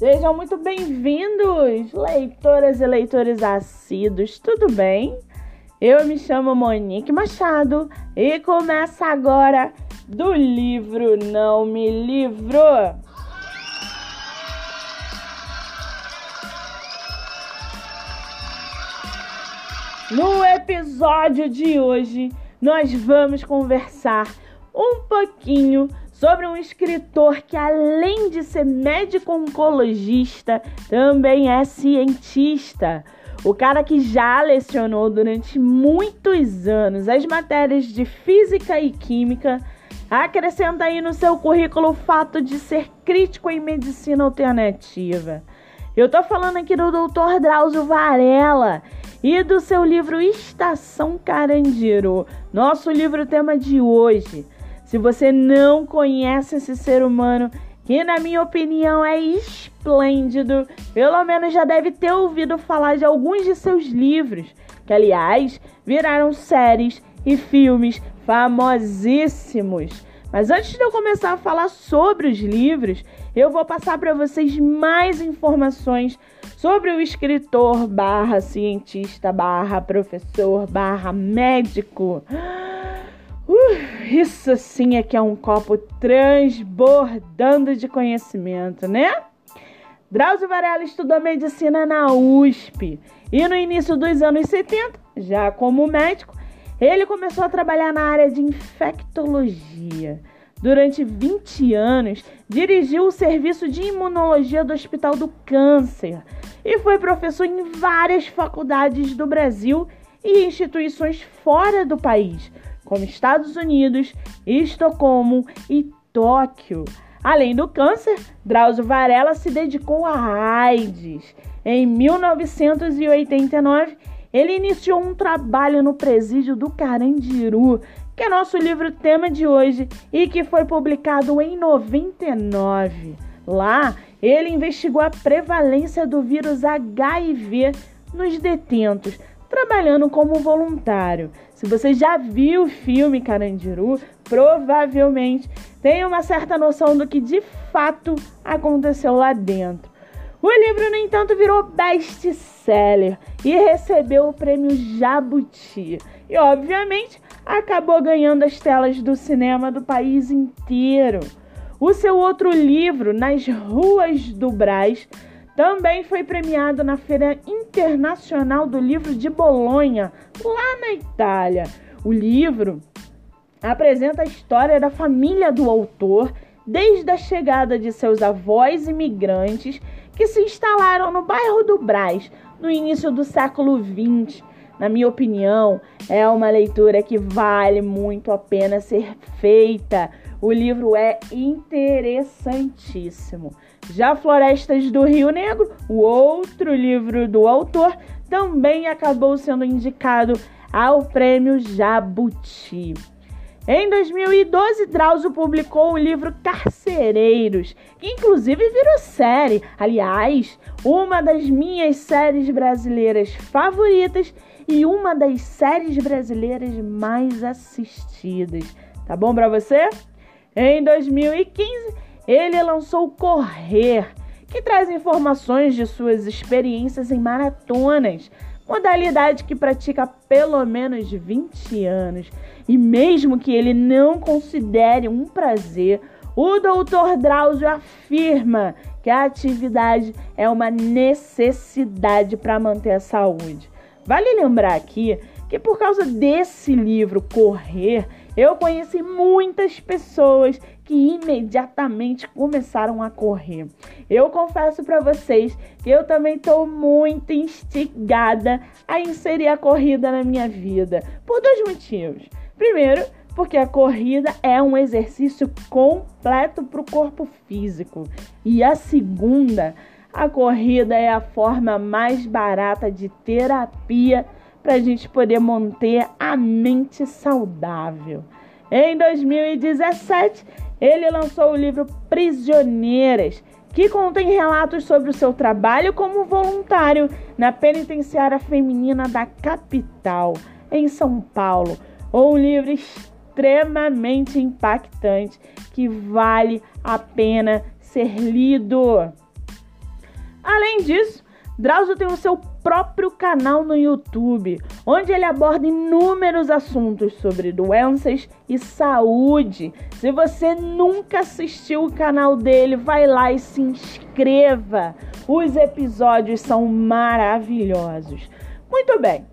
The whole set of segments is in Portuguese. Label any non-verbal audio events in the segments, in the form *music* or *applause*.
Sejam muito bem-vindos, leitoras e leitores assíduos, tudo bem? Eu me chamo Monique Machado e começa agora do livro Não Me Livro. No episódio de hoje, nós vamos conversar um pouquinho sobre um escritor que, além de ser médico oncologista, também é cientista. O cara que já lecionou durante muitos anos as matérias de física e química, acrescenta aí no seu currículo o fato de ser crítico em medicina alternativa. Eu tô falando aqui do Dr. Drauzio Varela e do seu livro Estação Carandiru, nosso livro tema de hoje. Se você não conhece esse ser humano, que na minha opinião é esplêndido, pelo menos já deve ter ouvido falar de alguns de seus livros, que aliás viraram séries e filmes famosíssimos. Mas antes de eu começar a falar sobre os livros, eu vou passar para vocês mais informações sobre o escritor barra cientista barra professor barra médico. *gasps* Uh, isso sim é que é um copo transbordando de conhecimento, né? Drauzio Varela estudou medicina na USP e no início dos anos 70, já como médico, ele começou a trabalhar na área de infectologia. Durante 20 anos, dirigiu o serviço de imunologia do Hospital do Câncer e foi professor em várias faculdades do Brasil e instituições fora do país, como Estados Unidos, Estocolmo e Tóquio. Além do câncer, Drauzio Varela se dedicou à AIDS. Em 1989, ele iniciou um trabalho no presídio do Carandiru, que é nosso livro tema de hoje e que foi publicado em 99. Lá, ele investigou a prevalência do vírus HIV nos detentos, trabalhando como voluntário. Se você já viu o filme Carandiru, provavelmente tem uma certa noção do que de fato aconteceu lá dentro. O livro, no entanto, virou best-seller e recebeu o prêmio Jabuti. E, obviamente, acabou ganhando as telas do cinema do país inteiro. O seu outro livro, Nas Ruas do Brás, também foi premiado na Feira Internacional do Livro de Bolonha, lá na Itália. O livro apresenta a história da família do autor desde a chegada de seus avós imigrantes que se instalaram no bairro do Brás no início do século XX. Na minha opinião, é uma leitura que vale muito a pena ser feita. O livro é interessantíssimo. Já Florestas do Rio Negro, o outro livro do autor, também acabou sendo indicado ao prêmio Jabuti. Em 2012, Drauzio publicou o livro Carcereiros, que inclusive virou série. Aliás, uma das minhas séries brasileiras favoritas e uma das séries brasileiras mais assistidas. Tá bom para você? Em 2015, ele lançou Correr, que traz informações de suas experiências em maratonas, modalidade que pratica há pelo menos 20 anos. E mesmo que ele não considere um prazer, o Dr. Drauzio afirma que a atividade é uma necessidade para manter a saúde. Vale lembrar aqui que por causa desse livro Correr, eu conheci muitas pessoas que imediatamente começaram a correr. Eu confesso para vocês que eu também estou muito instigada a inserir a corrida na minha vida, por dois motivos. Primeiro, porque a corrida é um exercício completo para o corpo físico. E a segunda, a corrida é a forma mais barata de terapia para a gente poder manter a mente saudável. Em 2017, ele lançou o livro Prisioneiras, que contém relatos sobre o seu trabalho como voluntário na penitenciária feminina da capital, em São Paulo. Um livro extremamente impactante que vale a pena ser lido. Além disso, Drauzio tem o seu próprio canal no YouTube, onde ele aborda inúmeros assuntos sobre doenças e saúde. Se você nunca assistiu o canal dele, vai lá e se inscreva. Os episódios são maravilhosos. Muito bem.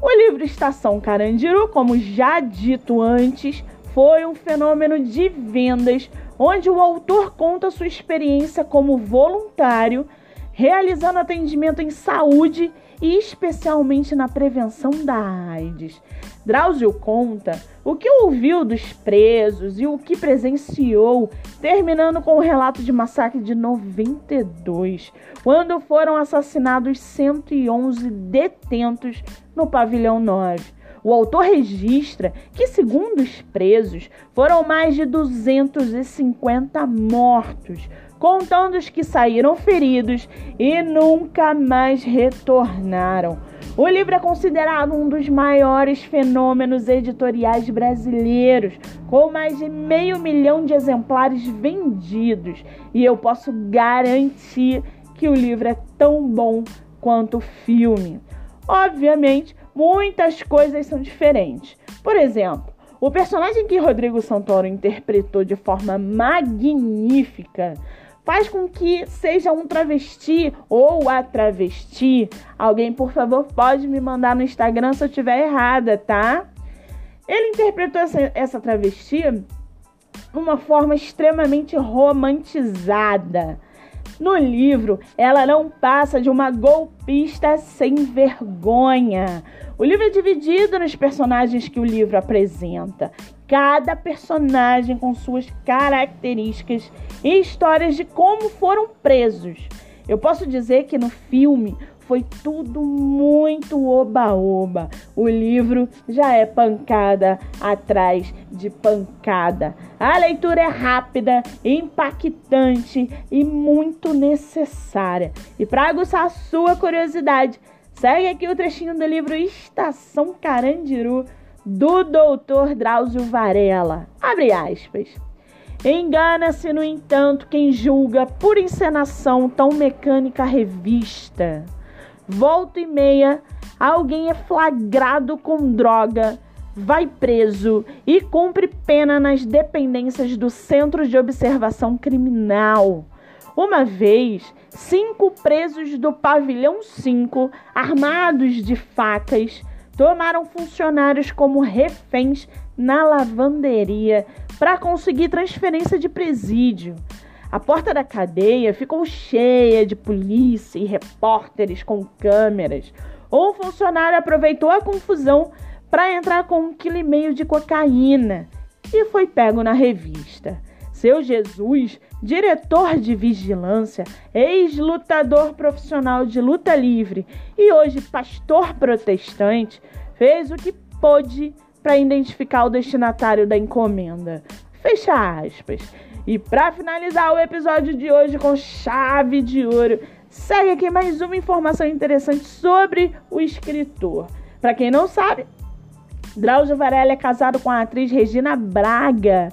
O livro Estação Carandiru, como já dito antes, foi um fenômeno de vendas onde o autor conta sua experiência como voluntário realizando atendimento em saúde e especialmente na prevenção da AIDS. Drauzio conta o que ouviu dos presos e o que presenciou, terminando com o relato de massacre de 92, quando foram assassinados 111 detentos no pavilhão 9. O autor registra que, segundo os presos, foram mais de 250 mortos, contando os que saíram feridos e nunca mais retornaram. O livro é considerado um dos maiores fenômenos editoriais brasileiros, com mais de meio milhão de exemplares vendidos, e eu posso garantir que o livro é tão bom quanto o filme. Obviamente, muitas coisas são diferentes. Por exemplo, o personagem que Rodrigo Santoro interpretou de forma magnífica faz com que seja um travesti ou a travesti. Alguém, por favor, pode me mandar no Instagram se eu estiver errada, tá? Ele interpretou essa, essa travesti de uma forma extremamente romantizada. No livro, ela não passa de uma golpista sem vergonha. O livro é dividido nos personagens que o livro apresenta cada personagem com suas características e histórias de como foram presos. Eu posso dizer que no filme foi tudo muito oba-oba. O livro já é pancada atrás de pancada. A leitura é rápida, impactante e muito necessária. E para aguçar a sua curiosidade, segue aqui o trechinho do livro Estação Carandiru do doutor Drauzio Varela. Abre aspas. Engana-se, no entanto, quem julga por encenação tão mecânica revista. Volta e meia, alguém é flagrado com droga, vai preso e cumpre pena nas dependências do Centro de Observação Criminal. Uma vez, cinco presos do pavilhão 5, armados de facas, tomaram funcionários como reféns na lavanderia para conseguir transferência de presídio. A porta da cadeia ficou cheia de polícia e repórteres com câmeras. Um funcionário aproveitou a confusão para entrar com um quilo e meio de cocaína e foi pego na revista. Seu Jesus, diretor de vigilância, ex-lutador profissional de luta livre e hoje pastor protestante, fez o que pôde para identificar o destinatário da encomenda. Fecha aspas. E para finalizar o episódio de hoje com chave de ouro, segue aqui mais uma informação interessante sobre o escritor. Para quem não sabe, Drauzio Varela é casado com a atriz Regina Braga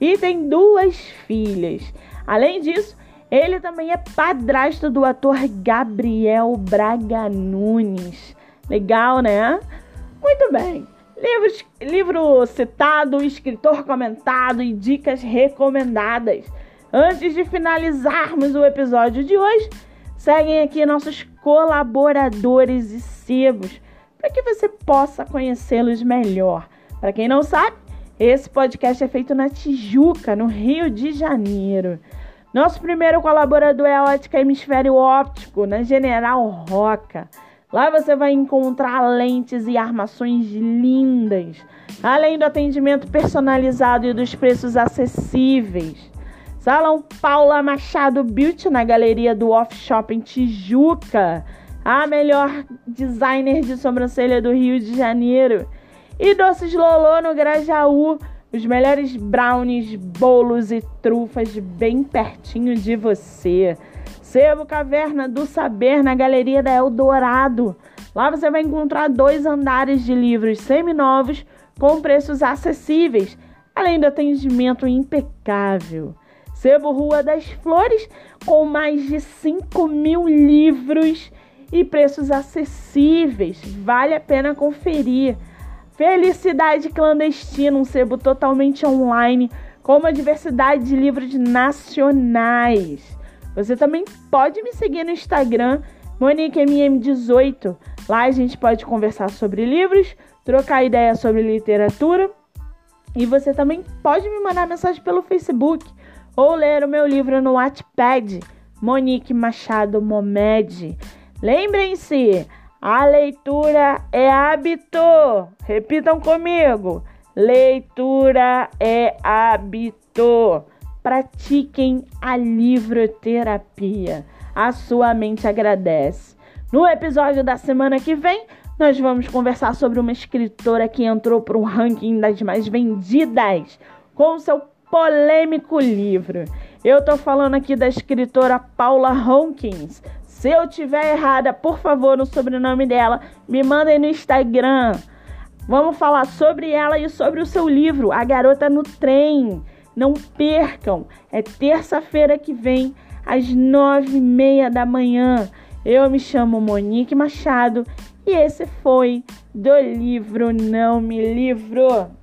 e tem duas filhas. Além disso, ele também é padrasto do ator Gabriel Braga Nunes. Legal, né? Muito bem. Livros, livro citado, escritor comentado e dicas recomendadas. Antes de finalizarmos o episódio de hoje, seguem aqui nossos colaboradores e sebos para que você possa conhecê-los melhor. Para quem não sabe, esse podcast é feito na Tijuca, no Rio de Janeiro. Nosso primeiro colaborador é a Ótica Hemisfério Óptico, na General Roca. Lá você vai encontrar lentes e armações lindas, além do atendimento personalizado e dos preços acessíveis. Salão Paula Machado Beauty na galeria do Off Shopping Tijuca, a melhor designer de sobrancelha do Rio de Janeiro. E Doces Lolô no Grajaú, os melhores brownies, bolos e trufas bem pertinho de você. Sebo Caverna do Saber na Galeria da Eldorado. Lá você vai encontrar dois andares de livros seminovos com preços acessíveis, além do atendimento impecável. Sebo Rua das Flores, com mais de 5 mil livros e preços acessíveis. Vale a pena conferir. Felicidade Clandestina, um sebo totalmente online, com uma diversidade de livros nacionais. Você também pode me seguir no Instagram, MoniqueMM18. Lá a gente pode conversar sobre livros, trocar ideias sobre literatura. E você também pode me mandar mensagem pelo Facebook ou ler o meu livro no Wattpad, Monique Machado Momed. Lembrem-se, a leitura é hábito. Repitam comigo. Leitura é hábito. Pratiquem a livroterapia. A sua mente agradece. No episódio da semana que vem, nós vamos conversar sobre uma escritora que entrou para o ranking das mais vendidas com seu polêmico livro. Eu tô falando aqui da escritora Paula Hawkins. Se eu tiver errada, por favor, no sobrenome dela, me mandem no Instagram. Vamos falar sobre ela e sobre o seu livro, A Garota no Trem. Não percam, é terça-feira que vem, às nove e meia da manhã. Eu me chamo Monique Machado e esse foi do livro Não Me Livro.